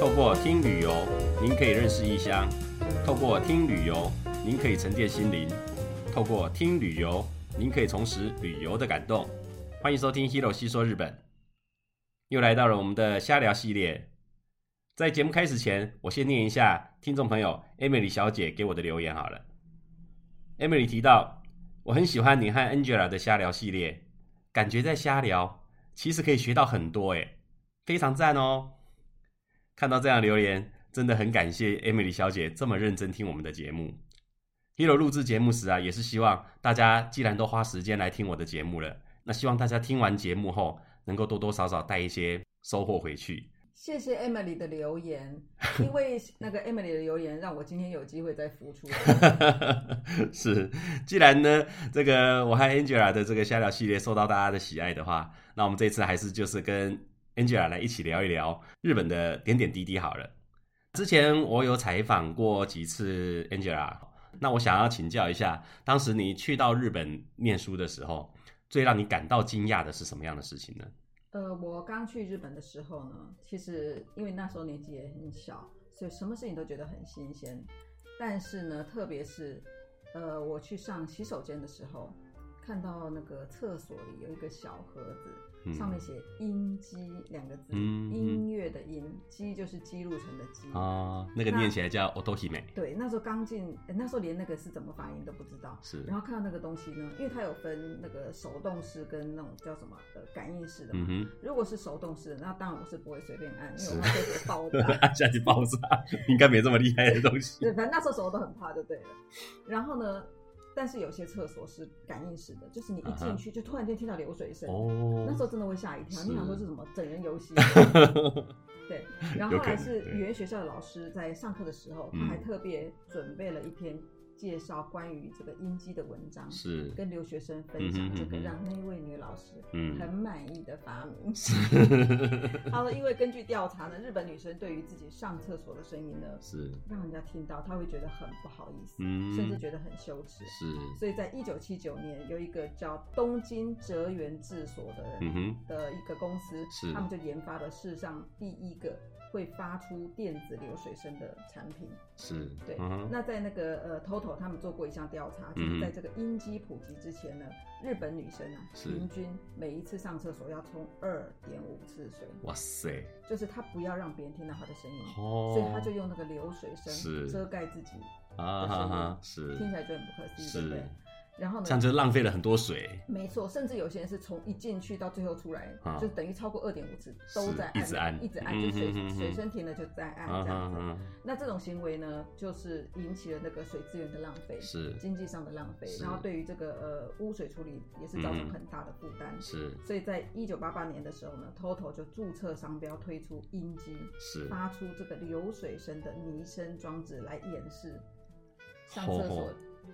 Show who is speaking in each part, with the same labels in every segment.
Speaker 1: 透过听旅游，您可以认识异乡；透过听旅游，您可以沉淀心灵；透过听旅游，您可以重拾旅游的感动。欢迎收听 Hero 细说日本，又来到了我们的瞎聊系列。在节目开始前，我先念一下听众朋友 Emily 小姐给我的留言好了。Emily 提到，我很喜欢你和 Angela 的瞎聊系列，感觉在瞎聊，其实可以学到很多，诶，非常赞哦。看到这样留言，真的很感谢 Emily 小姐这么认真听我们的节目。Hero 录制节目时啊，也是希望大家既然都花时间来听我的节目了，那希望大家听完节目后，能够多多少少带一些收获回去。
Speaker 2: 谢谢 Emily 的留言，因为那个 Emily 的留言，让我今天有机会再复出。
Speaker 1: 是，既然呢，这个我和 Angela 的这个瞎聊系列受到大家的喜爱的话，那我们这次还是就是跟 Angela 来一起聊一聊日本的点点滴滴好了。之前我有采访过几次 Angela，那我想要请教一下，当时你去到日本念书的时候，最让你感到惊讶的是什么样的事情呢？
Speaker 2: 呃，我刚去日本的时候呢，其实因为那时候年纪也很小，所以什么事情都觉得很新鲜。但是呢，特别是呃，我去上洗手间的时候，看到那个厕所里有一个小盒子。上面写“音机”两个字，嗯、音乐的音，姬就是姬路城的机
Speaker 1: 啊，那个念起来叫 otohime。
Speaker 2: 对，那时候刚进，那时候连那个是怎么发音都不知道。是，然后看到那个东西呢，因为它有分那个手动式跟那种叫什么的感应式的嘛。嗯、如果是手动式的，那当然我是不会随便按，因为我怕会爆炸，
Speaker 1: 按下去爆炸，应该没这么厉害的东西。
Speaker 2: 对，反正那时候手都很怕，就对了。然后呢？但是有些厕所是感应式的，就是你一进去就突然间听到流水声，uh. 那时候真的会吓一跳。你想说是什么整人游戏？对。然后后来是语言学校的老师在上课的时候，他还特别准备了一篇。介绍关于这个音基的文章，是跟留学生分享这个，让那位女老师很满意的发明。他说，因为根据调查呢，日本女生对于自己上厕所的声音呢，是让人家听到，她会觉得很不好意思，嗯、甚至觉得很羞耻。是，所以在一九七九年，有一个叫东京哲元治所的人、嗯、的一个公司，是他们就研发了世上第一个。会发出电子流水声的产品是对、嗯。那在那个呃，TOTO 他们做过一项调查，就是在这个音机普及之前呢，日本女生啊，平均每一次上厕所要冲二点五次水。哇塞！就是她不要让别人听到她的声音、哦，所以她就用那个流水声遮盖自己啊哈哈，是听起来就很不可思议，对不对？然后呢，这样就
Speaker 1: 浪费了很多水。
Speaker 2: 没错，甚至有些人是从一进去到最后出来，啊、就等于超过二点五次都在按，一直按，一直按，就水、嗯、水身停了就在按这样子、啊。那这种行为呢，就是引起了那个水资源的浪费，是。经济上的浪费，然后对于这个呃污水处理也是造成很大的负担。嗯、是，所以在一九八八年的时候呢，TOTO 就注册商标推出音机，是。发出这个流水声的拟声装置来掩饰上厕所。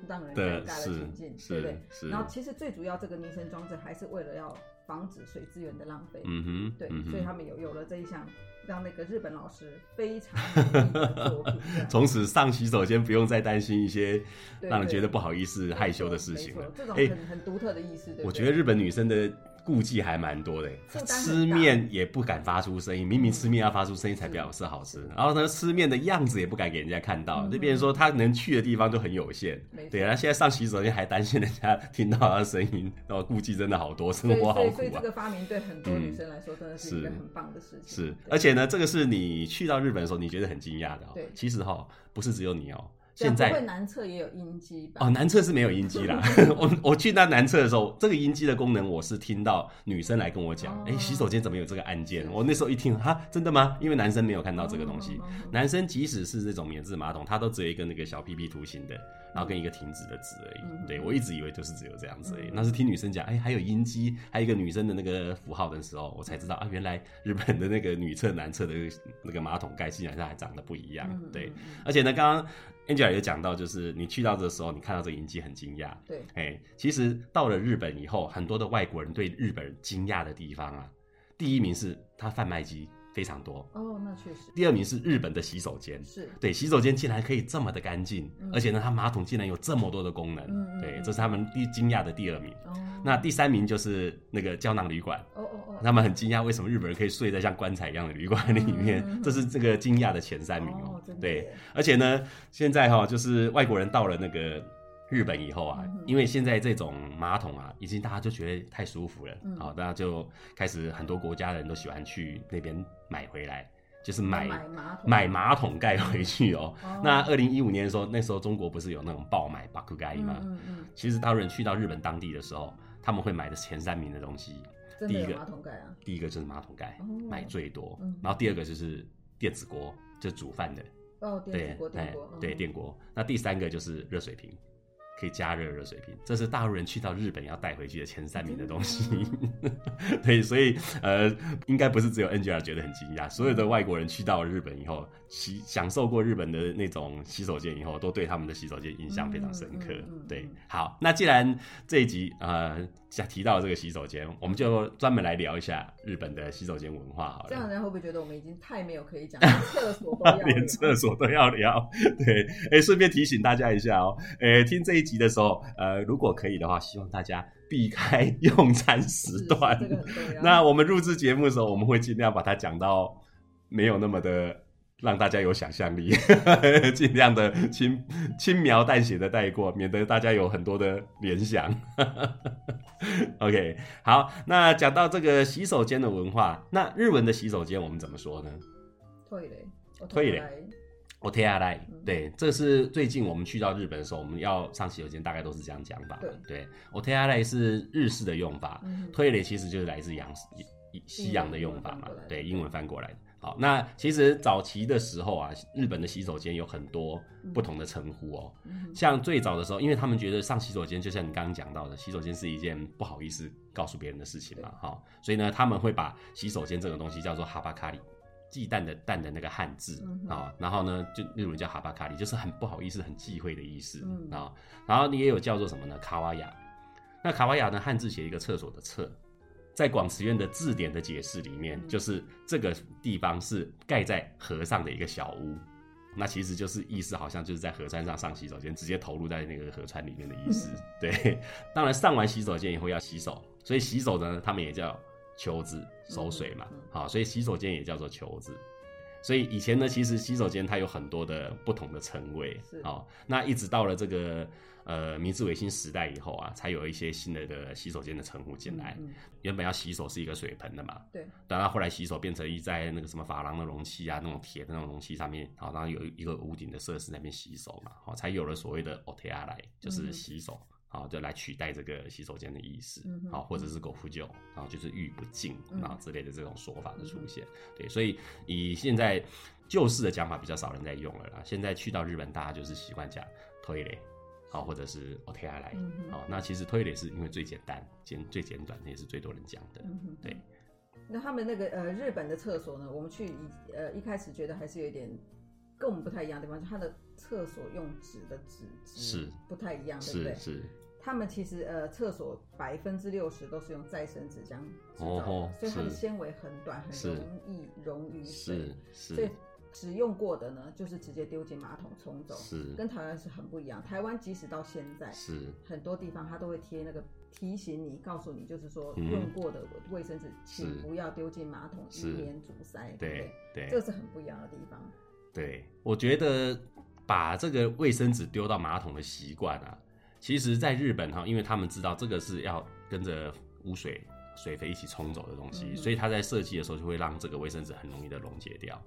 Speaker 2: 让人尴尬的情境，对不对？然后其实最主要这个民生装置还是为了要防止水资源的浪费。嗯哼，对，嗯、所以他们有有了这一项，让那个日本老师非常满意的作 品。
Speaker 1: 从此上洗手间不用再担心一些让人觉得不好意思、害羞的事情了。
Speaker 2: 这种很、欸、很独特的意思，对，对。
Speaker 1: 我觉得日本女生的。顾忌还蛮多的，吃面也不敢发出声音，明明吃面要发出声音才表示好吃。然后呢，吃面的样子也不敢给人家看到，就变成说他能去的地方都很有限。对他，现在上洗手间还担心人家听到他的声音，然后顾忌真的好多，生活好苦啊。
Speaker 2: 所以这个发明对很多女生来说真的是一个很棒的事情。
Speaker 1: 是，而且呢，这个是你去到日本的时候你觉得很惊讶的哦。对，其实哈，不是只有你哦。现在
Speaker 2: 会男厕也有音机吧？
Speaker 1: 哦，男厕是没有音机啦。我我去那男厕的时候，这个音机的功能我是听到女生来跟我讲，哎、哦欸，洗手间怎么有这个按键？我那时候一听，哈，真的吗？因为男生没有看到这个东西。哦、男生即使是这种免治马桶，它都只有一个那个小屁屁图形的，然后跟一个停止的字而已。嗯、对，我一直以为就是只有这样子而已。嗯、那是听女生讲，哎、欸，还有音机，还有一个女生的那个符号的时候，我才知道啊，原来日本的那个女厕、男厕的那个马桶盖竟然它还长得不一样。对，而且呢，刚刚。Angela 也讲到，就是你去到的时候，你看到这个银机很惊讶。对，哎、欸，其实到了日本以后，很多的外国人对日本人惊讶的地方啊，第一名是他贩卖机非常多。
Speaker 2: 哦，那确实。
Speaker 1: 第二名是日本的洗手间，
Speaker 2: 是。
Speaker 1: 对，洗手间竟然可以这么的干净，嗯、而且呢，它马桶竟然有这么多的功能，嗯、对，这是他们第惊讶的第二名。哦，那第三名就是那个胶囊旅馆，哦哦哦，他们很惊讶为什么日本人可以睡在像棺材一样的旅馆里面，嗯、这是这个惊讶的前三名哦，哦对，而且呢，现在哈、哦，就是外国人到了那个。日本以后啊，因为现在这种马桶啊，已经大家就觉得太舒服了，好、大家就开始很多国家的人都喜欢去那边买回来，就是买买马桶盖回去哦。哦那二零一五年的时候，那时候中国不是有那种爆买巴库盖吗？嗯嗯。其实大陆人去到日本当地的时候，他们会买的前三名的东西，第一个马桶盖啊，第一个就是马桶盖，哦、买最多，嗯、然后第二个就是电子锅，就煮饭的
Speaker 2: 哦，电子锅，电锅，
Speaker 1: 对电锅。那第三个就是热水瓶。可以加热热水瓶，这是大陆人去到日本要带回去的前三名的东西。对，所以呃，应该不是只有 Angela 觉得很惊讶，所有的外国人去到日本以后，洗享受过日本的那种洗手间以后，都对他们的洗手间印象非常深刻。对，好，那既然这一集呃提到这个洗手间，我们就专门来聊一下日本的洗手间文化好了。
Speaker 2: 这样人会不会觉得我们已经太没有可以讲，厕所都要
Speaker 1: 连厕所都要聊？对，哎，顺便提醒大家一下哦，哎，听这一。集的时候，呃，如果可以的话，希望大家避开用餐时段。这个、那我们录制节目的时候，我们会尽量把它讲到没有那么的让大家有想象力，尽量的轻轻描淡写的带过，免得大家有很多的联想。 OK，好，那讲到这个洗手间的文化，那日文的洗手间我们怎么说呢？
Speaker 2: 退嘞，
Speaker 1: 退嘞。お手洗い，对，这是最近我们去到日本的时候，我们要上洗手间，大概都是这样讲法。对，お手洗い是日式的用法，トイレ其实就是来自洋西洋的用法嘛，对，英文翻过来。 好，那其实早期的时候啊，日本的洗手间有很多不同的称呼哦。像最早的时候，因为他们觉得上洗手间就像你刚刚讲到的，洗手间是一件不好意思告诉别人的事情嘛，哈，所以呢，他们会把洗手间这个东西叫做哈巴卡里。忌惮的惮的那个汉字啊、然后呢，就日文叫哈巴卡里，就是很不好意思、很忌讳的意思啊、嗯。然后你也有叫做什么呢？卡瓦亚。那卡瓦亚呢？汉字写一个厕所的厕，在广慈院的字典的解释里面，嗯、就是这个地方是盖在河上的一个小屋。那其实就是意思，好像就是在河川上上洗手间，直接投入在那个河川里面的意思。嗯、对，当然上完洗手间以后要洗手，所以洗手呢，他们也叫。球子收水嘛，好，所以洗手间也叫做球子。所以以前呢，其实洗手间它有很多的不同的称谓，哦，那一直到了这个呃明治维新时代以后啊，才有一些新的的洗手间的称呼进来。原本要洗手是一个水盆的嘛，对，等到后来洗手变成一在那个什么珐琅的容器啊，那种铁的那种容器上面，好，然后有一个屋顶的设施那边洗手嘛，好，才有了所谓的お手洗い，就是洗手。啊，就来取代这个洗手间的意思，好，或者是ご不就，然后就是浴不净啊之类的这种说法的出现，对，所以以现在旧式的讲法比较少人在用了啦。现在去到日本，大家就是习惯讲トイレ，好，或者是お手洗い，好，那其实トイレ是因为最简单、简最简短，也是最多人讲的，对。
Speaker 2: 那他们那个呃日本的厕所呢，我们去一呃一开始觉得还是有点 跟我们不太一样的地方，就它的。厕所用纸的纸是不太一样，对不对？是，他们其实呃，厕所百分之六十都是用再生纸浆制造的，所以它的纤维很短，很容易溶于水。所以使用过的呢，就是直接丢进马桶冲走。是，跟台湾是很不一样。台湾即使到现在，是很多地方它都会贴那个提醒你，告诉你，就是说用过的卫生纸，请不要丢进马桶，以免阻塞。对对，这个是很不一样的地方。
Speaker 1: 对，我觉得。把这个卫生纸丢到马桶的习惯啊，其实在日本哈，因为他们知道这个是要跟着污水、水肥一起冲走的东西，所以他在设计的时候就会让这个卫生纸很容易的溶解掉。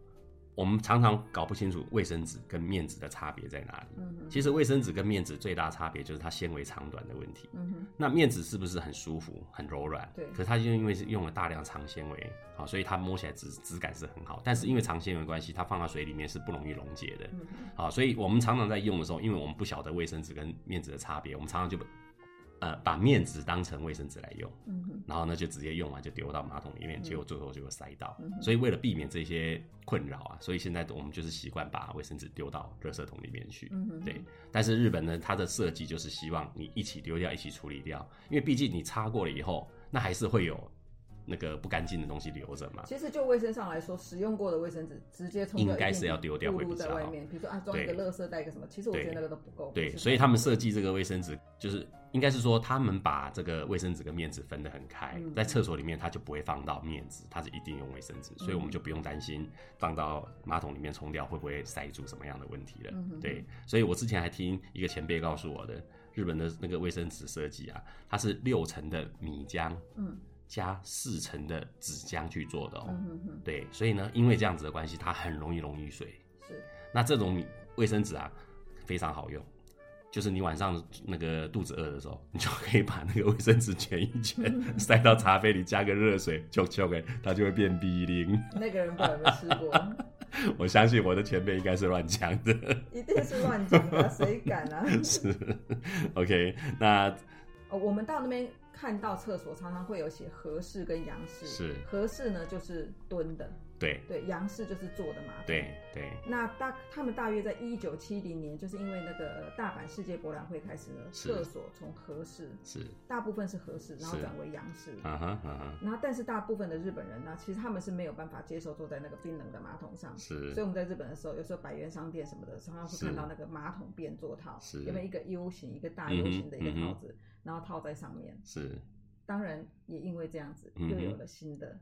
Speaker 1: 我们常常搞不清楚卫生纸跟面纸的差别在哪里。嗯、其实卫生纸跟面纸最大差别就是它纤维长短的问题。嗯、哼那面纸是不是很舒服、很柔软？对。可是它就因为是用了大量长纤维，啊，所以它摸起来质质感是很好。但是因为长纤维关系，它放到水里面是不容易溶解的。嗯、哼好，所以我们常常在用的时候，因为我们不晓得卫生纸跟面纸的差别，我们常常就。呃，把面纸当成卫生纸来用，然后呢，就直接用完就丢到马桶里面，结果最后就会塞到。嗯、所以为了避免这些困扰啊，所以现在我们就是习惯把卫生纸丢到垃圾桶里面去。对。但是日本呢，它的设计就是希望你一起丢掉，一起处理掉，因为毕竟你擦过了以后，那还是会有那个不干净的东西留着嘛。
Speaker 2: 其实就卫生上来说，使用过的卫生纸直接从
Speaker 1: 应该是要丢掉会比较好。
Speaker 2: 在外面，比如说啊，装一个垃圾袋，一个什么，其实我觉得那个都不够。
Speaker 1: 对，所以他们设计这个卫生纸，就是应该是说他们把这个卫生纸跟面纸分得很开，嗯、在厕所里面他就不会放到面纸，他是一定用卫生纸，所以我们就不用担心放到马桶里面冲掉会不会塞住什么样的问题了。嗯、对，所以我之前还听一个前辈告诉我的。日本的那个卫生纸设计啊，它是六层的米浆，嗯，加四成的纸浆去做的哦。对，所以呢，因为这样子的关系，它很容易溶于水。是。那这种卫生纸啊，非常好用，就是你晚上那个肚子饿的时候，你就可以把那个卫生纸卷一卷，塞到茶杯里，加个热水，就就给它就会变冰凌。
Speaker 2: 那个人不知道有没有试过？
Speaker 1: 我相信我的前辈应该是乱讲的，
Speaker 2: 一定是乱讲的，谁敢啊？
Speaker 1: 是，OK，那
Speaker 2: 哦，我们到那边看到厕所常常会有写合适跟洋式，
Speaker 1: 是
Speaker 2: 合式呢就是蹲的。
Speaker 1: 对
Speaker 2: 对，洋式就是坐的马桶。
Speaker 1: 对对。
Speaker 2: 那大他们大约在一九七零年，就是因为那个大阪世界博览会开始呢，厕所从和式是大部分是和式，然后转为洋式。啊哈啊哈。然后，但是大部分的日本人呢，其实他们是没有办法接受坐在那个冰冷的马桶上。是。所以我们在日本的时候，有时候百元商店什么的，常常会看到那个马桶便座套，有没有一个 U 型、一个大 U 型的一个套子，然后套在上面。是。当然，也因为这样子，又有了新的。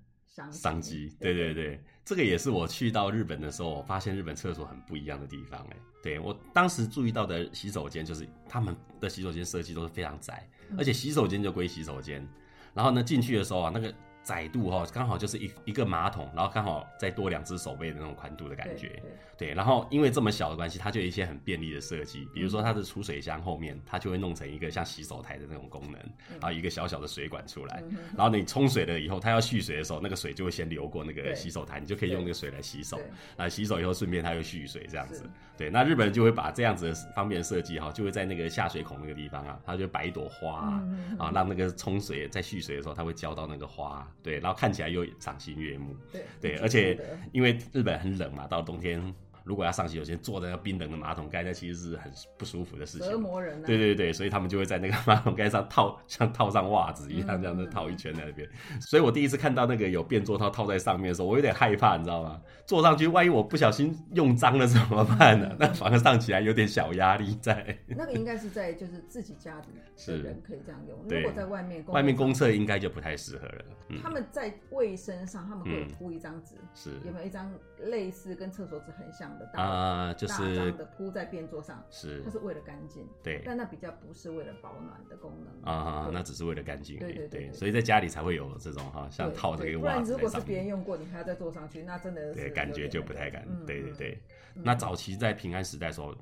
Speaker 1: 商机，对对对，这个也是我去到日本的时候，我发现日本厕所很不一样的地方。哎，对，我当时注意到的洗手间，就是他们的洗手间设计都是非常窄，而且洗手间就归洗手间，然后呢，进去的时候啊，那个。窄度哈，刚好就是一一个马桶，然后刚好再多两只手背的那种宽度的感觉。对，对，对，然后因为这么小的关系，它就有一些很便利的设计，比如说它的储水箱后面，它就会弄成一个像洗手台的那种功能，然后一个小小的水管出来，然后你冲水了以后，它要蓄水的时候，那个水就会先流过那个洗手台，你就可以用那个水来洗手。啊，洗手以后顺便它又蓄水这样子。对，那日本人就会把这样子的方便设计哈，就会在那个下水孔那个地方啊，它就摆一朵花啊，让那个冲水在蓄水的时候，它会浇到那个花。对，然后看起来又。赏心悦目，对对，而且因为日本很冷嘛，到冬天。如果要上洗手间，坐在那冰冷的马桶盖，那其实是很不舒服的事情，折
Speaker 2: 磨人。
Speaker 1: 对对对，所以他们就会在那个马桶盖上套，像套上袜子一样，这样子套一圈在那边。所以我第一次看到那个有便座套套在上面的时候，我有点害怕，你知道吗？坐上去，万一我不小心用脏了怎么办呢？那反而上起来有点小压力在。
Speaker 2: 那个应该是在就是自己家里的人可以这样用，如果在外面
Speaker 1: 外面公厕应该就不太适合了。
Speaker 2: 他们在卫生上，他们会铺一张纸，是有没有一张类似跟厕所纸很像？
Speaker 1: 啊，就是
Speaker 2: 的铺在便座上，
Speaker 1: 是
Speaker 2: 它是为了干净，
Speaker 1: 对，
Speaker 2: 但那比较不是为了保暖的功能
Speaker 1: 啊，那只是为了干净，对对对，所以在家里才会有这种哈，像套这个袜子。
Speaker 2: 如果是别人用过，你还要再坐上去，那真的
Speaker 1: 对感觉就不太敢。对对对，那早期在平安时代的时候，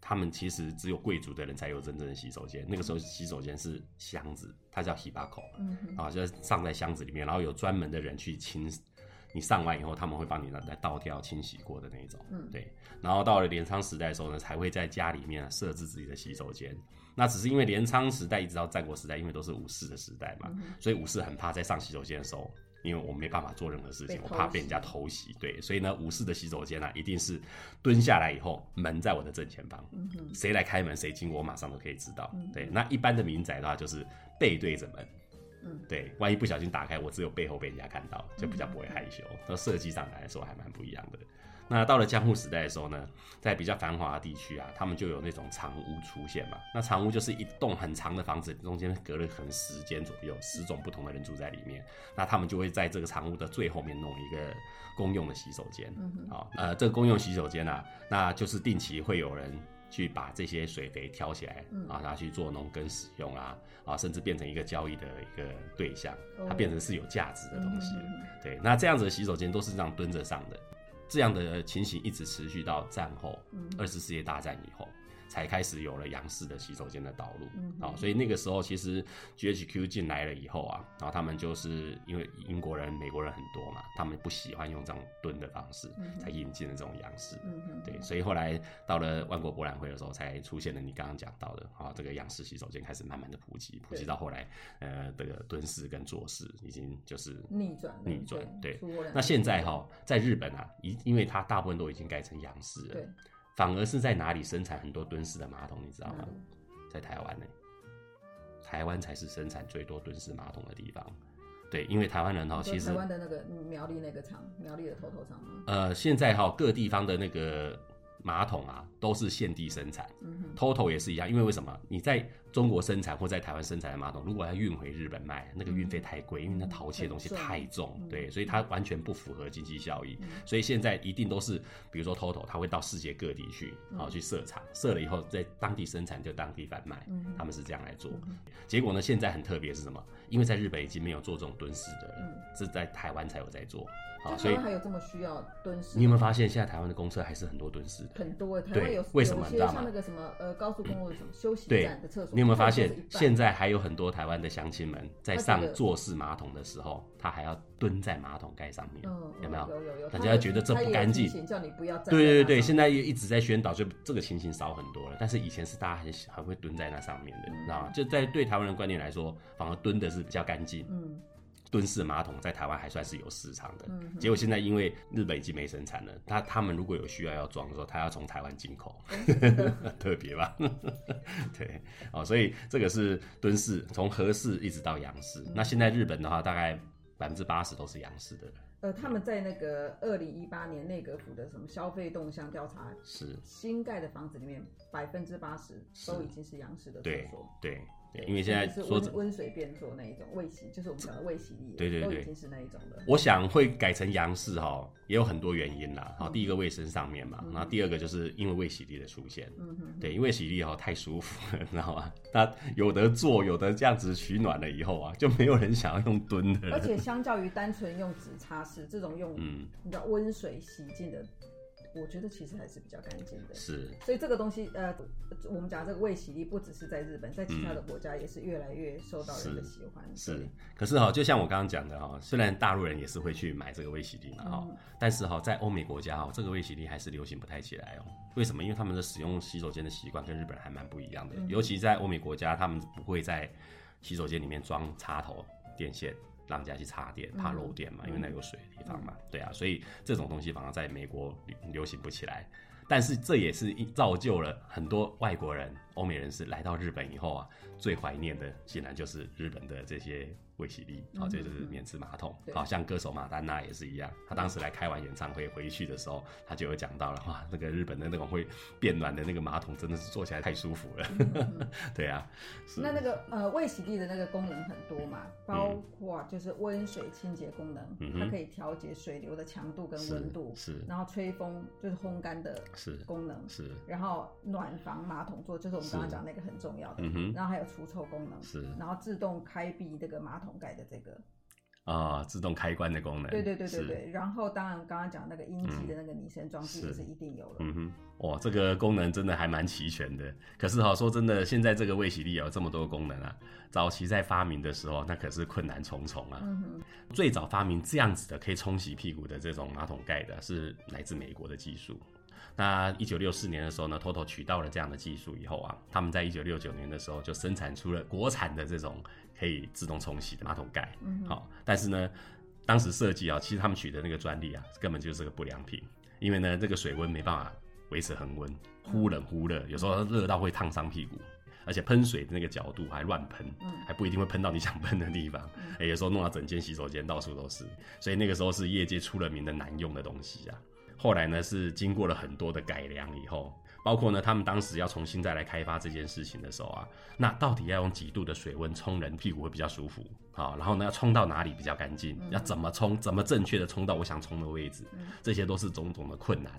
Speaker 1: 他们其实只有贵族的人才有真正的洗手间，那个时候洗手间是箱子，它叫 hibako，啊，就是上在箱子里面，然后有专门的人去清。你上完以后，他们会帮你来来倒掉、清洗过的那一种，嗯，对。然后到了镰仓时代的时候呢，才会在家里面设置自己的洗手间。那只是因为镰仓时代一直到战国时代，因为都是武士的时代嘛，嗯、所以武士很怕在上洗手间的时候，因为我没办法做任何事情，我怕被人家偷袭。对，所以呢，武士的洗手间呢、啊，一定是蹲下来以后，门在我的正前方，嗯，谁来开门，谁经过，我马上都可以知道。嗯、对，那一般的民宅的话，就是背对着门。嗯，对，万一不小心打开，我只有背后被人家看到，就比较不会害羞。那设计上来说还蛮不一样的。那到了江户时代的时候呢，在比较繁华的地区啊，他们就有那种长屋出现嘛。那长屋就是一栋很长的房子，中间隔了可能十间左右，十种不同的人住在里面。那他们就会在这个长屋的最后面弄一个公用的洗手间。嗯哼，好，呃，这个公用洗手间啊，那就是定期会有人。去把这些水肥挑起来，嗯、啊，拿去做农耕使用啊，啊，甚至变成一个交易的一个对象，它变成是有价值的东西。嗯、对，那这样子的洗手间都是这样蹲着上的，这样的情形一直持续到战后二次世界大战以后。才开始有了洋式的洗手间的导入，嗯哼，所以那个时候其实 GHQ 进来了以后啊，然后他们就是因为英国人、美国人很多嘛，他们不喜欢用这种蹲的方式，才引进了这种洋式，嗯，对，所以后来到了万国博览会的时候，才出现了你刚刚讲到的啊，这个洋式洗手间开始慢慢的普及，普及到后来，呃，这个蹲式跟坐式已经就是
Speaker 2: 逆转，
Speaker 1: 逆转，对，那现在哈，在日本啊，因因为它大部分都已经改成洋式了。对反而是在哪里生产很多蹲式的马桶，你知道吗？在台湾呢，台湾才是生产最多蹲式马桶的地方。对，因为台湾人哈，其实
Speaker 2: 台湾的那个苗栗那个厂，苗栗的 TOTO 厂吗？
Speaker 1: 呃，现在哈各地方的那个。马桶啊，都是现地生产，TOTO 也是一样，因为为什么？你在中国生产或在台湾生产的马桶，如果要运回日本卖，那个运费太贵，因为那陶器的东西太重，对，所以它完全不符合经济效益。所以现在一定都是，比如说 TOTO，它会到世界各地去，然后去设厂，设了以后在当地生产就当地贩卖，他们是这样来做。结果呢，现在很特别是什么？因为在日本已经没有做这种蹲式的了，是在台湾才有在做。
Speaker 2: 啊，所以还有这么需要蹲式？
Speaker 1: 你有没有发现，现在台湾的公厕还是很多蹲式的？
Speaker 2: 很多，台湾有
Speaker 1: 为什么？你知道吗？
Speaker 2: 像那个什么呃高速公路什么休息站的厕所，
Speaker 1: 你有没有发现，现在还有很多台湾的乡亲们在上坐式马桶的时候，他还要蹲在马桶盖上面，有没有？
Speaker 2: 有有有，
Speaker 1: 大家觉得这不干净，
Speaker 2: 叫你不要。
Speaker 1: 对对对，现在也一直在宣导，就这个情形少很多了。但是以前是大家很很会蹲在那上面的，你知道吗？就在对台湾人观念来说，反而蹲的是比较干净。嗯。蹲式马桶在台湾还算是有市场的，嗯、结果现在因为日本已经没生产了，他他们如果有需要要装的时候，他要从台湾进口，特别吧？对，哦，所以这个是蹲式，从合式一直到洋式。嗯、那现在日本的话，大概百分之八十都是洋式的。
Speaker 2: 呃，他们在那个二零一八年内阁府的什么消费动向调查，
Speaker 1: 是
Speaker 2: 新盖的房子里面百分之八十都已经是洋式的厕所，
Speaker 1: 对。对对，因为现在
Speaker 2: 是温温水变做那一种卫洗，就是我们讲的未洗力，
Speaker 1: 对对对，
Speaker 2: 都已经是那一种的。
Speaker 1: 我想会改成洋式哈，也有很多原因啦。好，第一个卫生上面嘛，然后第二个就是因为未洗力的出现，嗯哼，对，因为卫洗力哈太舒服了，你知道吗？它有的做，有的这样子取暖了以后啊，就没有人想要用蹲的。
Speaker 2: 而且相较于单纯用纸擦拭，这种用嗯，你知道温水洗净的。我觉得其实还是比较干净的，
Speaker 1: 是。所
Speaker 2: 以这个东西，呃，我们讲这个卫洗力，不只是在日本，在其他的国家也是越来越受到人的喜欢。
Speaker 1: 是，是。可是哈，就像我刚刚讲的哈，虽然大陆人也是会去买这个卫洗力嘛哈，嗯、但是哈，在欧美国家哈，这个卫洗力还是流行不太起来哦。为什么？因为他们的使用洗手间的习惯跟日本还蛮不一样的，嗯、尤其在欧美国家，他们不会在洗手间里面装插头电线。让人家去插电，怕漏电嘛，因为那有水的地方嘛，嗯、对啊，所以这种东西反而在美国流行不起来。但是这也是造就了很多外国人、欧美人士来到日本以后啊，最怀念的显然就是日本的这些。卫洗力，好，这就是免治马桶，好像歌手马丹娜也是一样。他当时来开完演唱会回去的时候，他就有讲到了，哇，那个日本的那种会变暖的那个马桶，真的是坐起来太舒服了。对啊，
Speaker 2: 那那个呃卫洗力的那个功能很多嘛，包括就是温水清洁功能，它可以调节水流的强度跟温度，是，然后吹风就是烘干的功能，是，然后暖房马桶座就是我们刚刚讲那个很重要的，然后还有除臭功能，是，然后自动开闭这个马桶。盖的这个
Speaker 1: 啊，自动开关的功能，
Speaker 2: 对对对对对。然后当然刚刚讲那个阴极的那个拟声装置也是一定有了。嗯哼，
Speaker 1: 哇，这个功能真的还蛮齐全的。可是哈，说真的，现在这个卫洗力有这么多功能啊，早期在发明的时候，那可是困难重重啊。嗯哼，最早发明这样子的可以冲洗屁股的这种马桶盖的是来自美国的技术。那一九六四年的时候呢，TOTO 取到了这样的技术以后啊，他们在一九六九年的时候就生产出了国产的这种可以自动冲洗的马桶盖。好，但是呢，当时设计啊，其实他们取得那个专利啊，根本就是个不良品，因为呢，这个水温没办法维持恒温，忽冷忽热，有时候热到会烫伤屁股，而且喷水的那个角度还乱喷，还不一定会喷到你想喷的地方，哎，有时候弄到整间洗手间到处都是，所以那个时候是业界出了名的难用的东西啊。后来呢，是经过了很多的改良以后，包括呢，他们当时要重新再来开发这件事情的时候啊，那到底要用几度的水温冲人屁股会比较舒服？好，然后呢，要冲到哪里比较干净？要怎么冲？怎么正确的冲到我想冲的位置？这些都是种种的困难。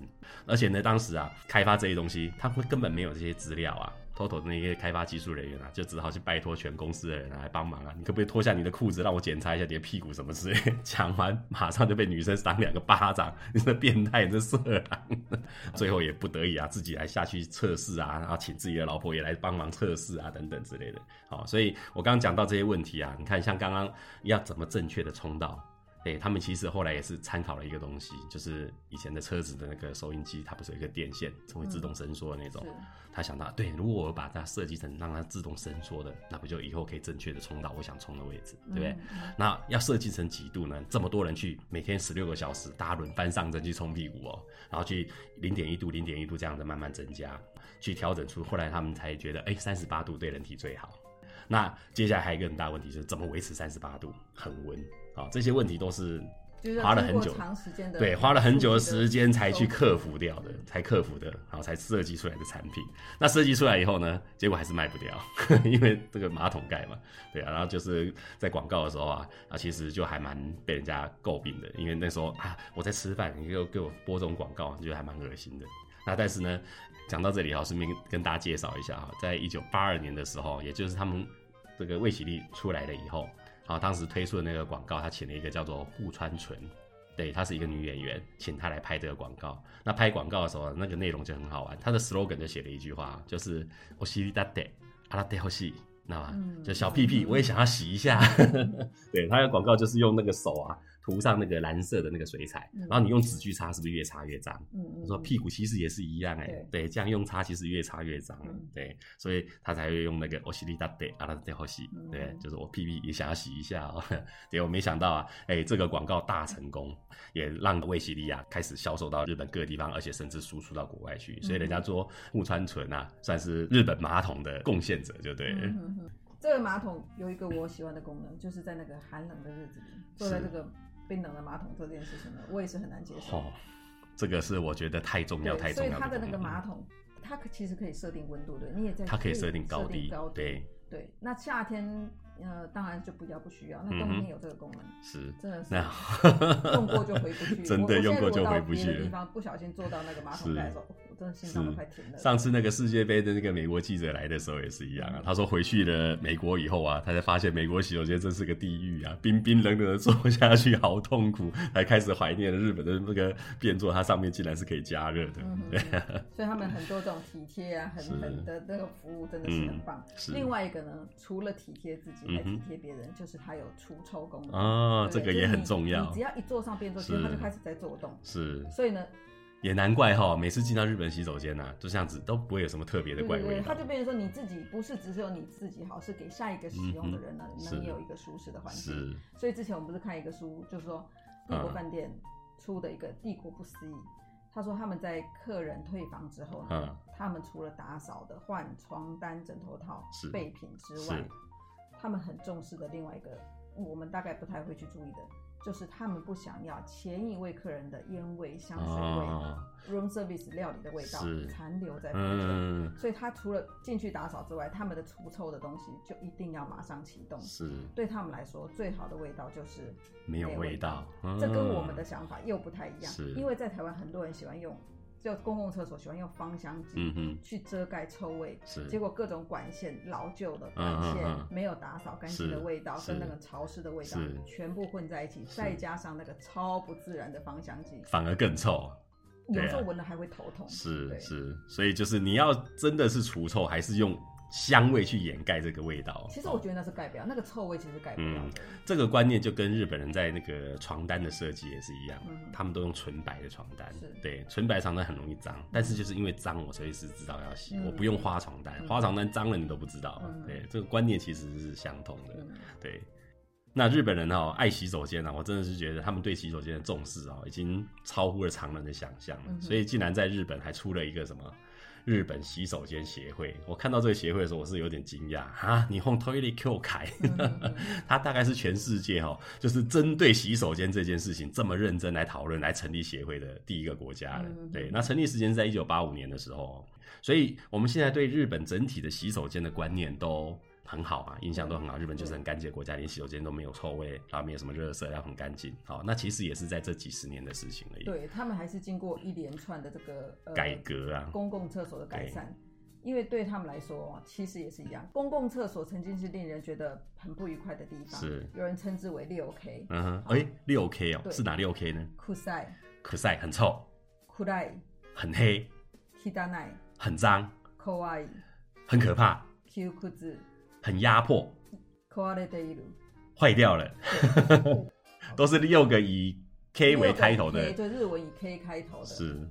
Speaker 1: 而且呢，当时啊，开发这些东西，他们根本没有这些资料啊。TOTO 的那些开发技术人员啊，就只好去拜托全公司的人啊来帮忙啊。你可不可以脱下你的裤子，让我检查一下你的屁股什么之类？讲完马上就被女生赏两个巴掌，你这变态，你这色狼！最后也不得已啊，自己来下去测试啊，然后请自己的老婆也来帮忙测试啊，等等之类的。好，所以我刚刚讲到这些问题啊，你看像刚刚要怎么正确的冲到。对，他们其实后来也是参考了一个东西，就是以前的车子的那个收音机，它不是有一个电线，成为自动伸缩的那种。嗯、他想到，对，如果我把它设计成让它自动伸缩的，那不就以后可以正确的冲到我想冲的位置，对不对？嗯、那要设计成几度呢？这么多人去每天十六个小时，大家轮番上阵去冲屁股哦，然后去零点一度、零点一度这样的慢慢增加，去调整出，后来他们才觉得，哎，三十八度对人体最好。那接下来还有一个很大问题，就是怎么维持三十八度恒温？啊，这些问题都是。花了很久，
Speaker 2: 长时间的
Speaker 1: 对，花了很久的时间才去克服掉的，才克服的，然后才设计出来的产品。那设计出来以后呢，结果还是卖不掉，呵呵，因为这个马桶盖嘛，对啊。然后就是在广告的时候啊，啊，其实就还蛮被人家诟病的，因为那时候啊，我在吃饭，你给我给我播这种广告，就还蛮恶心的。那但是呢，讲到这里啊，顺便跟大家介绍一下哈，在一九八二年的时候，也就是他们这个卫喜力出来了以后。然后当时推出的那个广告，他请了一个叫做户川纯，对，她是一个女演员，请她来拍这个广告。那拍广告的时候，那个内容就很好玩，他的 slogan 就写了一句话，就是“お尻だって洗ってほしい”，知道吗？就小屁屁，我也想要洗一下。对，他的广告就是用那个手啊。 涂上那个蓝色的那个水彩，嗯、然后你用纸去擦，是不是越擦越脏？嗯嗯。他说屁股其实也是一样哎、欸，对，对，这样用擦其实越擦越脏，嗯、对，所以他才会用那个お尻だって洗ってほしい，对，就是我屁屁也想要洗一下哦。结果没想到啊，哎、欸，这个广告大成功，也让卫喜力啊开始销售到日本各个地方，而且甚至输出到国外去，所以人家说户川纯啊，算是日本马桶的贡献者，就对。嗯哼哼。
Speaker 2: 这个马桶有一个我喜欢的功能，就是在那个寒冷的日子里坐在这个。 冰冷的马桶这件事情呢，我也是很难接受。哦，这个是我觉得太重要，太重要。所以它的那个马桶，它其实可以设定温度，对，你也在。它可以设定高低，高低。对对，那夏天。呃，当然就比较不需要。那冬天有这个功能，是真的是用过就回不去。真的用过就回不去。地方不小心坐到那个马桶盖的时候，我真的心脏都快停了。
Speaker 1: 上次那个世界杯的那个美国记者来的时候也是一样啊。他说回去了美国以后啊，他才发现美国洗手间真是个地狱啊，冰冰冷冷的坐下去好痛苦，才开始怀念了日本的那个便座，它上面竟然是可以加热的。对，
Speaker 2: 所以他们很多这种体贴啊，很很的那个服务真的是很棒。另外一个呢，除了体贴自己。还体贴别人，就是它有除臭功能
Speaker 1: 啊，这个也很重要。
Speaker 2: 你只要一坐上便座，其实它就开始在做动。
Speaker 1: 是，
Speaker 2: 所以呢，
Speaker 1: 也难怪哈，每次进到日本洗手间呐，就这样子都不会有什么特别的怪味。
Speaker 2: 它就变成说，你自己不是只是有你自己好，是给下一个使用的人呢，能有一个舒适的环境。是。所以之前我们不是看一个书，就是说帝国饭店出的一个帝国不思议。他说他们在客人退房之后呢，他们除了打扫的换床单、枕头套、备品之外。他们很重视的另外一个，我们大概不太会去注意的，就是他们不想要前一位客人的烟味、香水味、哦、room service 料理的味道残留在房间，嗯、所以他除了进去打扫之外，他们的除臭的东西就一定要马上启动。是，对他们来说，最好的味道就是没有味道。味道嗯、这跟我们的想法又不太一样，是。因为在台湾很多人喜欢用。就公共厕所喜欢用芳香剂去遮盖臭味，是。结果各种管线老旧的管线没有打扫干净的味道，跟那个潮湿的味道全部混在一起，再加上那个超不自然的芳香剂，
Speaker 1: 反而更臭。
Speaker 2: 有时候闻了还会头痛。
Speaker 1: 是是，所以就是你要真的是除臭，还是用？香味去掩盖这个味道，
Speaker 2: 其实我觉得那是盖不了，那个臭味其实盖不了。
Speaker 1: 这个观念就跟日本人在那个床单的设计也是一样，他们都用纯白的床单，对，纯白床单很容易脏，但是就是因为脏，我随时知道要洗，我不用花床单，花床单脏了你都不知道，对，这个观念其实是相同的，对。那日本人哦，爱洗手间啊，我真的是觉得他们对洗手间的重视啊，已经超乎了常人的想象了，所以竟然在日本还出了一个什么？日本洗手间协会，我看到这个协会的时候，我是有点惊讶啊！日本トイレ协会，他大概是全世界哈，就是针对洗手间这件事情这么认真来讨论、来成立协会的第一个国家了。对，那成立时间是在一九八五年的时候，所以我们现在对日本整体的洗手间的观念都。 很好啊，印象都很好。日本就是很干净的国家，连洗手间都没有臭味，然后没有什么垃圾，然后很干净。好，那其实也是在这几十年的事情而已。
Speaker 2: 对，他们还是经过一连串的这个、呃、
Speaker 1: 改革啊，
Speaker 2: 公共厕所的改善。对因为对他们来说，其实也是一样，公共厕所曾经是令人觉得很不愉快的地方。是，有人称之为六 K。嗯哼，哎好，六、欸、K 哦，对是哪六 K 呢？酷塞，
Speaker 1: 酷塞很臭。
Speaker 2: 酷赖，
Speaker 1: 很黑。
Speaker 2: ひだない，
Speaker 1: 很脏。
Speaker 2: 可爱，
Speaker 1: 很可怕。
Speaker 2: 穷屈，
Speaker 1: 很压迫。坏掉了，都是六个以 K 为开头的，
Speaker 2: 对，日文以 K 开头的。是，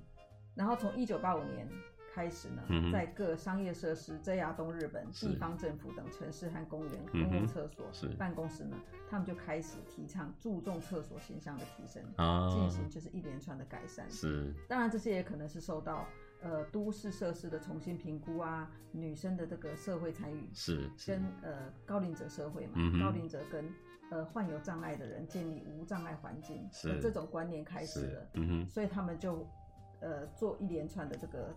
Speaker 2: 然后从一九八五年开始呢，在各商业设施、JR 东日本、地方政府等城市和公园、公共厕所、办公室呢，他们就开始提倡注重厕所形象的提升，进行就是一连串的改善。是，当然这些也可能是受到。呃，都市设施的重新评估啊，女生的这个社会参与是跟呃高龄者社会嘛，嗯、高龄者跟呃患有障碍的人建立无障碍环境，
Speaker 1: 是
Speaker 2: 这种观念开始了，嗯哼，所以他们就呃做一连串的这个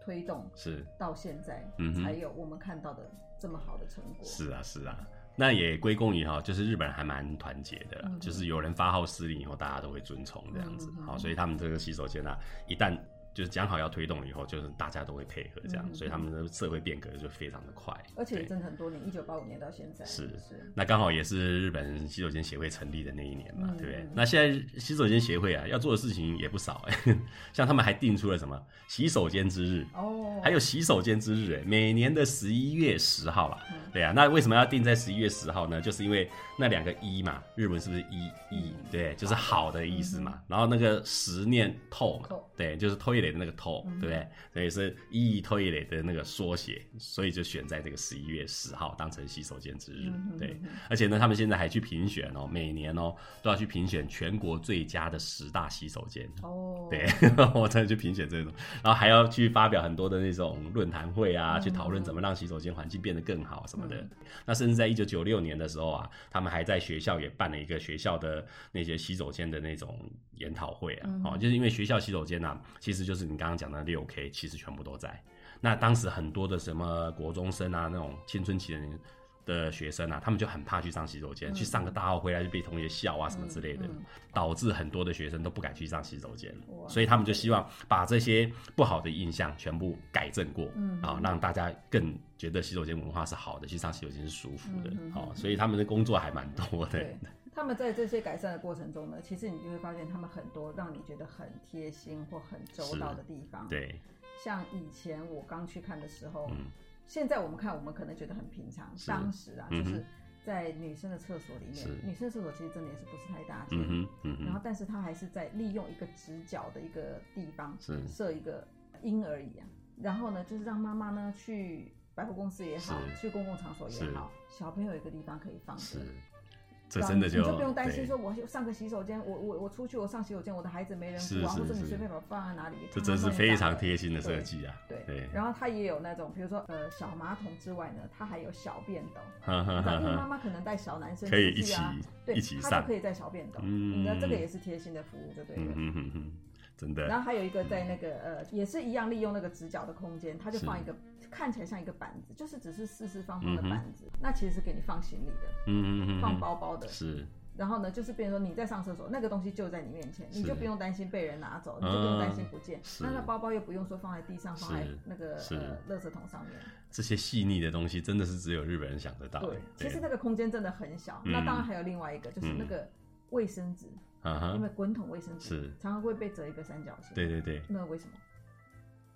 Speaker 2: 推动，
Speaker 1: 是
Speaker 2: 到现在，嗯哼，才有我们看到的这么好的成果。
Speaker 1: 是啊，是啊，那也归功于哈，就是日本人还蛮团结的，嗯、就是有人发号施令以后，大家都会遵从这样子，好、所以他们这个洗手间啊，一旦就是讲好要推动以后，就是大家都会配合这样，嗯、所以他们的社会变革就非常的快，
Speaker 2: 而且真的很多年，一九八五年到现在
Speaker 1: 是是，是那刚好也是日本洗手间协会成立的那一年嘛，嗯、对不对？那现在洗手间协会啊，要做的事情也不少哎，像他们还定出了什么洗手间之日哦，还有洗手间之日哎，每年的十一月十号了，嗯、对啊，那为什么要定在十一月十号呢？就是因为那两个一嘛，日文是不是一一？对，就是好的意思嘛，嗯、然后那个十念透嘛，对，就是トイレ的那个透，对不对？所以是一トイレ的那个缩写，所以就选在这个十一月十号当成洗手间之日。对，而且呢，他们现在还去评选哦，每年哦都要去评选全国最佳的十大洗手间。哦，对，我才去评选这种，然后还要去发表很多的那种论坛会啊，去讨论怎么让洗手间环境变得更好什么的。那甚至在一九九六年的时候啊，他们还在学校也办了一个学校的那些洗手间的那种 研讨会啊，哦，就是因为学校洗手间啊，其实就是你刚刚讲的六 K，其实全部都在。那当时很多的什么国中生啊，那种青春期的的学生啊，他们就很怕去上洗手间，去上个大号回来就被同学笑啊什么之类的，导致很多的学生都不敢去上洗手间。所以他们就希望把这些不好的印象全部改正过，啊，让大家更觉得洗手间文化是好的，去上洗手间是舒服的。好，所以他们的工作还蛮多的。
Speaker 2: 他们在这些改善的过程中呢，其实你就会发现他们很多让你觉得很贴心或很周到的地方。
Speaker 1: 对，
Speaker 2: 像以前我刚去看的时候，嗯、现在我们看我们可能觉得很平常，当时啊，嗯、就是在女生的厕所里面，女生厕所其实真的也是不是太大间，嗯嗯、然后但是他还是在利用一个直角的一个地方是设一个婴儿椅啊，然后呢就是让妈妈呢去百货公司也好，去公共场所也好，小朋友一个地方可以放。是
Speaker 1: 这真的就
Speaker 2: 你就不用担心，说我上个洗手间，我我我出去，我上洗手间，我的孩子没人顾啊，或者你随便把它放在哪里，
Speaker 1: 这真是非常贴心的设计啊。
Speaker 2: 对，然后它也有那种，比如说呃小马桶之外呢，它还有小便斗，因为妈妈可能带小男生
Speaker 1: 可以一起一起上，
Speaker 2: 它就可以在小便斗，嗯，那这个也是贴心的服务，就对了。嗯嗯嗯，
Speaker 1: 真的。
Speaker 2: 然后还有一个在那个呃也是一样利用那个直角的空间，它就放一个。看起来像一个板子，就是只是四四方方的板子，嗯、那其实是给你放行李的，嗯嗯嗯，放包包的。是。然后呢，就是变成说你在上厕所，那个东西就在你面前，你就不用担心被人拿走，你就不用担心不见。是那那包包又不用说放在地上，放在那个呃垃圾桶上面。
Speaker 1: 这些细腻的东西真的是只有日本人想得到。对，
Speaker 2: 对其实那个空间真的很小。嗯、那当然还有另外一个，就是那个卫生纸，嗯、因为滚筒卫生纸是常常会被折一个三角形。
Speaker 1: 对对对。
Speaker 2: 那为什么？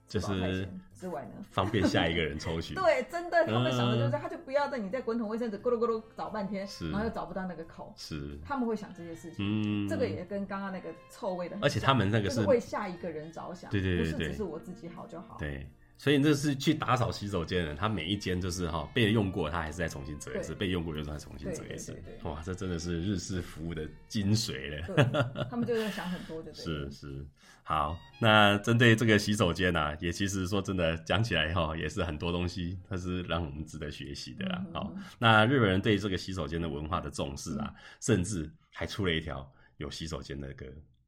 Speaker 1: 就是
Speaker 2: 之外呢，
Speaker 1: 方便下一个人抽取。
Speaker 2: 对，真的，他们想的就是，他就不要在你在滚筒卫生纸咕噜咕噜找半天，然后又找不到那个口。是，他们会想这些事情。嗯，这个也跟刚刚那个臭味的，
Speaker 1: 而且他们那个是
Speaker 2: 为下一个人着想，对对对，不是只是我自己好就好。
Speaker 1: 对。所以这是去打扫洗手间的人，他每一间就是哈被用过，他还是再重新折一次；被用过又再重新折一次。哇，这真的是日式服务的精髓了。
Speaker 2: 他们就在想很多，对不对？
Speaker 1: 是是。好，那针对这个洗手间呢，也其实说真的讲起来哈，也是很多东西，它是让我们值得学习的啦。好，那日本人对这个洗手间的文化的重视啊，甚至还出了一条有洗手间的歌，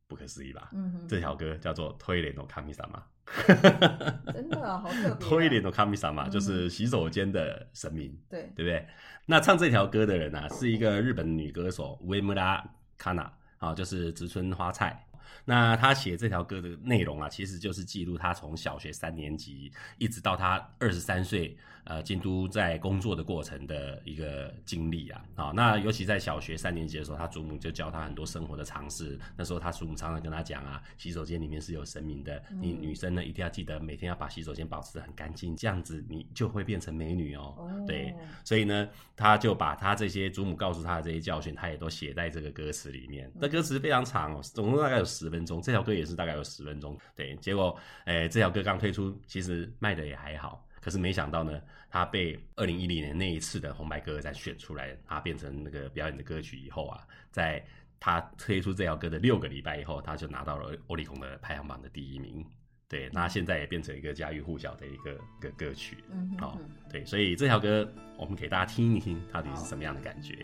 Speaker 1: 不可思议吧？嗯，这条歌叫做《トイレの神様》。
Speaker 2: 真的好特别。
Speaker 1: トイレの神様就是洗手间的神明，嗯、对对不对？那唱这条歌的人啊，是一个日本女歌手上村かな啊，就是植村花菜。那他写这条歌的内容啊，其实就是记录他从小学三年级一直到他二十三岁， 呃，京都在工作的过程的一个经历啊。好，那尤其在小学三年级的时候，他祖母就教他很多生活的常识。那时候他祖母常常跟他讲啊，洗手间里面是有神明的，你女生呢一定要记得每天要把洗手间保持得很干净，这样子你就会变成美女哦。哦对，所以呢，他就把他这些祖母告诉他的这些教训，他也都写在这个歌词里面。这歌词非常长哦，总共大概有十分钟，这条歌也是大概有十分钟。对，结果，诶，这条歌刚推出，其实卖的也还好。可是没想到呢他被二零一零年那一次的红白歌再选出来他变成那个表演的歌曲以后啊在他推出这条歌的六个礼拜以后他就拿到了欧利孔的排行榜的第一名。对那现在也变成一个家喻户晓的一个歌曲。好对所以这条歌我们给大家听一听到底是什么样的感
Speaker 3: 觉。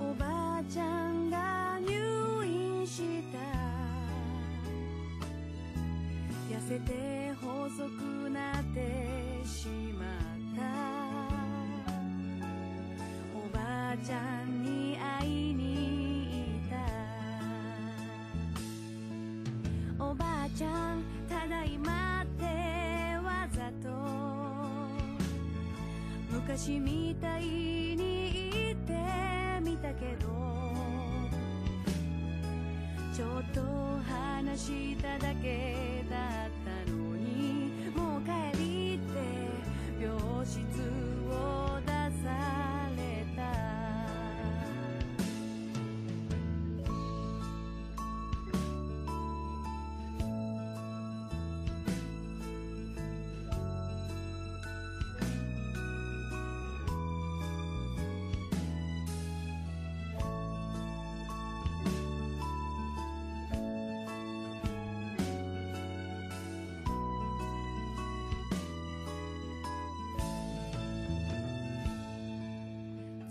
Speaker 3: おばあちゃんが入院した。痩せて细くなってしまった。おばあちゃんに会いに行った。おばあちゃんただいまってわざと。昔みたいに見たけどちょっと話しただけだったのにもう帰りって病室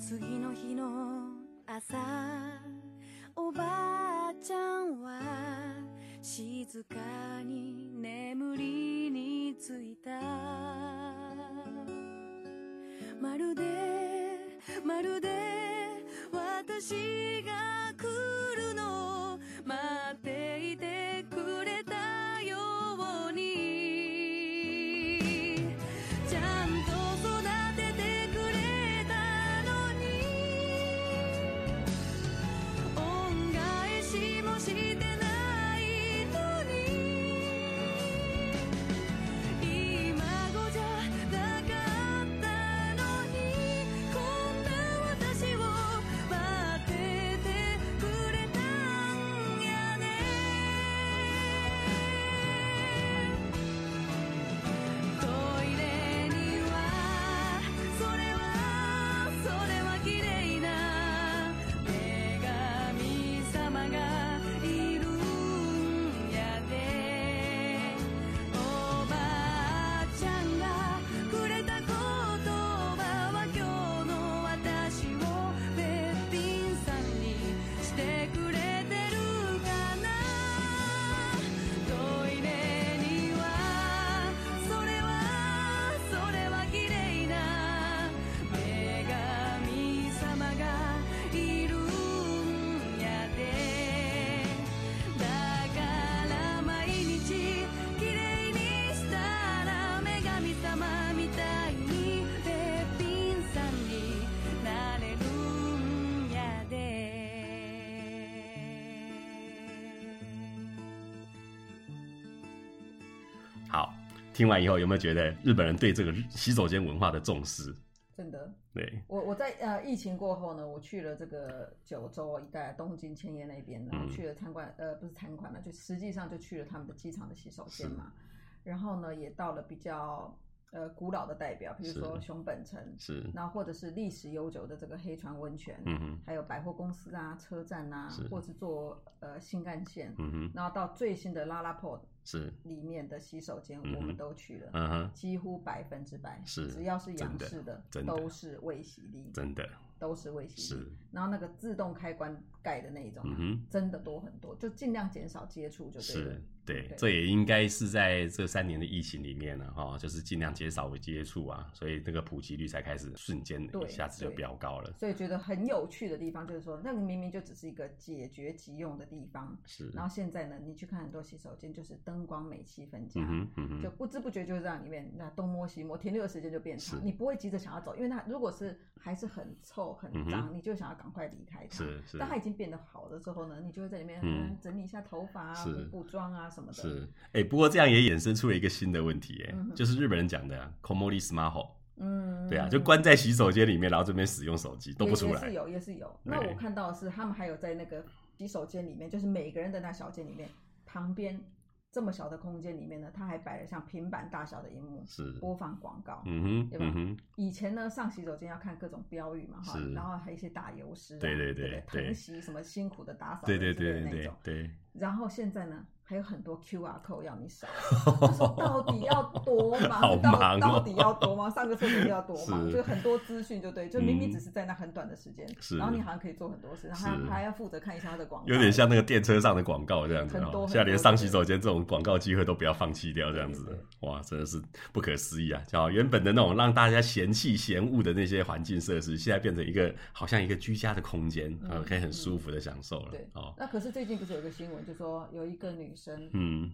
Speaker 3: 次の日の朝おばあちゃんは静かに眠りについた。まるでまるで私
Speaker 1: 听完以后有没有觉得日本人对这个洗手间文化的重视？
Speaker 2: 真的，
Speaker 1: 对，
Speaker 2: 我我在呃疫情过后呢，我去了这个九州一带，东京千叶那边，然后去了参观，呃，不是参观了，就实际上就去了他们的机场的洗手间嘛。然后呢，也到了比较呃古老的代表，比如说熊本城，
Speaker 1: 是，
Speaker 2: 然后或者是历史悠久的这个黑船温泉，嗯哼，还有百货公司啊、车站啊，或者是坐呃新干线，嗯哼，然后到最新的拉拉破。是里面的洗手间，我们都去了，嗯哼，几乎百分之百是，只要是洋式的，都是未洗力，
Speaker 1: 真的
Speaker 2: 都是未洗力。然后那个自动开关盖的那一种，真的多很多，就尽量减少接触就对了。
Speaker 1: 对，这也应该是在这三年的疫情里面呢，哈，就是尽量减少接触啊，所以那个普及率才开始瞬间一下子就飙高了。
Speaker 2: 所以觉得很有趣的地方就是说，那个明明就只是一个解决急用的地方，是。然后现在呢，你去看很多洗手间，就是灯光美、气氛佳，就不知不觉就让里面那东摸西摸，停留的时间就变长。你不会急着想要走，因为它如果是还是很臭很脏，你就想要赶快离开它。是是。但它已经变得好了之后呢，你就会在里面整理一下头发啊、补补妆啊什么的。
Speaker 1: 是。哎，不过这样也衍生出了一个新的问题，哎，就是日本人讲的 “komori smartphone”。嗯，对啊，就关在洗手间里面，然后这边使用手机都不出来。
Speaker 2: 也是有，也是有。那我看到的是，他们还有在那个洗手间里面，就是每个人的那小间里面旁边。这么小的空间里面呢，它还摆了像平板大小的荧幕，是播放广告，嗯哼，对吧？嗯、以前呢，上洗手间要看各种标语嘛，哈，然后还有一些打油诗、啊，对对对，疼惜什么辛苦的打扫，对对对对对，对。然后现在呢？还有很多 QR code 要你扫，到底要多忙？
Speaker 1: 好忙哦、
Speaker 2: 到到底要多忙？上个厕所要多 忙？
Speaker 1: 是
Speaker 2: 就很多资讯，就对，就明明只是在那很短的时间，
Speaker 1: 是
Speaker 2: 然后你好像可以做很多事，然后还要还要负责看一下他的广告，
Speaker 1: 有点像那个电车上的广告这样子，
Speaker 2: 很多，
Speaker 1: 现在连上洗手间这种广告机会都不要放弃掉，这样子，哇，真的是不可思议啊！叫原本的那种让大家嫌弃嫌恶的那些环境设施，现在变成一个好像一个居家的空间，嗯，可以很舒服的享受了。
Speaker 2: 对，哦，那可是最近不是有个新闻，就说有一个女生，
Speaker 1: 嗯。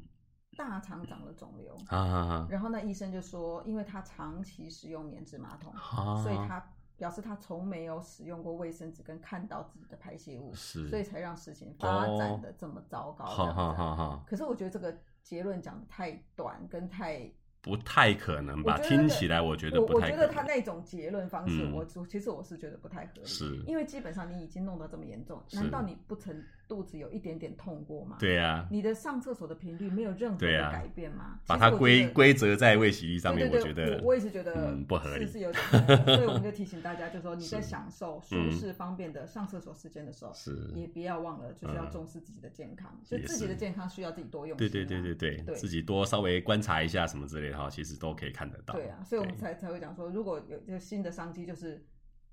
Speaker 2: 大肠长了肿瘤，
Speaker 1: 啊啊啊、
Speaker 2: 然后那医生就说，因为他长期使用棉质马桶，
Speaker 1: 啊、
Speaker 2: 所以他表示他从没有使用过卫生纸跟看到自己的排泄物，
Speaker 1: 是，
Speaker 2: 所以才让事情发展的这么糟糕。
Speaker 1: 好好好好。
Speaker 2: 可是我觉得这个结论讲的太短，跟太。
Speaker 1: 不太可能吧？听起来我觉得不太可能。
Speaker 2: 我觉得他那种结论方式，我其实我是觉得不太合理。
Speaker 1: 是，
Speaker 2: 因为基本上你已经弄得这么严重，难道你不曾肚子有一点点痛过吗？
Speaker 1: 对呀。
Speaker 2: 你的上厕所的频率没有任何的改变吗？
Speaker 1: 把它归归责在胃洗力上面，我觉得
Speaker 2: 我也是觉得
Speaker 1: 不合理，
Speaker 2: 是有点。所以我们就提醒大家，就是说你在享受舒适方便的上厕所时间的时候，
Speaker 1: 是
Speaker 2: 也不要忘了就是要重视自己的健康，所以自己的健康需要自己多用心。
Speaker 1: 对对对对对，自己多稍微观察一下什么之类的哈，其实都可以。看得到，
Speaker 2: 对啊，所以我们才才会讲说，如果有有新的商机，就是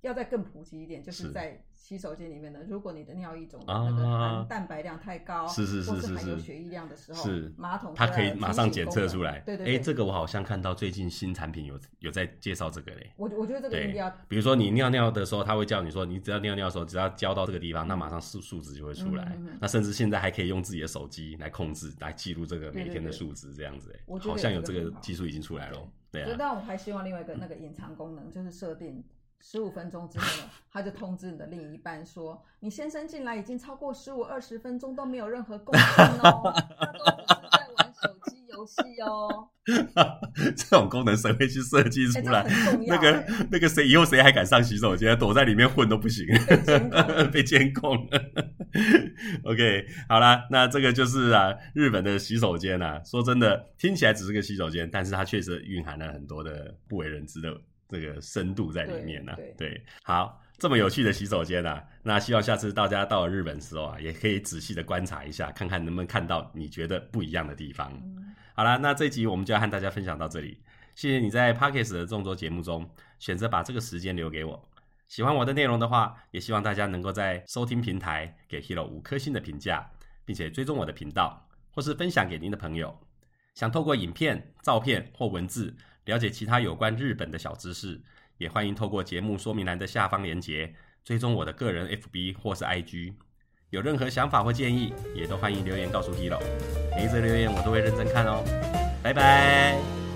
Speaker 2: 要再更普及一点，就是在洗手间里面呢，如果你的尿液中的那个含蛋白量太高，
Speaker 1: 是是是是是，
Speaker 2: 含有血液量的时候，
Speaker 1: 是
Speaker 2: 马桶
Speaker 1: 它可以马上检测出来。
Speaker 2: 对对，哎，
Speaker 1: 这个我好像看到最近新产品有有在介绍这个嘞。
Speaker 2: 我我觉得这个一定要，
Speaker 1: 比如说你尿尿的时候，他会叫你说，你只要尿尿的时候，只要浇到这个地方，那马上数数值就会出来。那甚至现在还可以用自己的手机来控制，来记录这个每天的数值，这样子。哎，好像有这个技术已经出来了。对啊，
Speaker 2: 但我还希望另外一个那个隐藏功能，就是设定十五分钟之后呢，他就通知你的另一半说，你先生进来已经超过十五二十分钟都没有任何贡献哦，他都在玩手机游戏哦。
Speaker 1: 这种功能谁会去设计出来？那个那个谁以后谁还敢上洗手间？躲在里面混都不行，被监控了。OK，好啦，那这个就是啊，日本的洗手间啊。说真的，听起来只是个洗手间，但是它确实蕴含了很多的不为人知的这个深度在里面呢、啊。对，好，这么有趣的洗手间啊，那希望下次大家到了日本的时候啊，也可以仔细的观察一下，看看能不能看到你觉得不一样的地方。嗯好啦，那这一集我们就要和大家分享到这里。谢谢你在 Podcast 的众多节目中选择把这个时间留给我。喜欢我的内容的话，也希望大家能够在收听平台给 Hiro 五颗星的评价，并且追踪我的频道，或是分享给您的朋友。想透过影片、照片或文字了解其他有关日本的小知识，也欢迎透过节目说明栏的下方连结追踪我的个人 FB 或是 IG。有任何想法或建议，也都欢迎留言告诉 Hero。每一则留言我都会认真看哦。拜拜。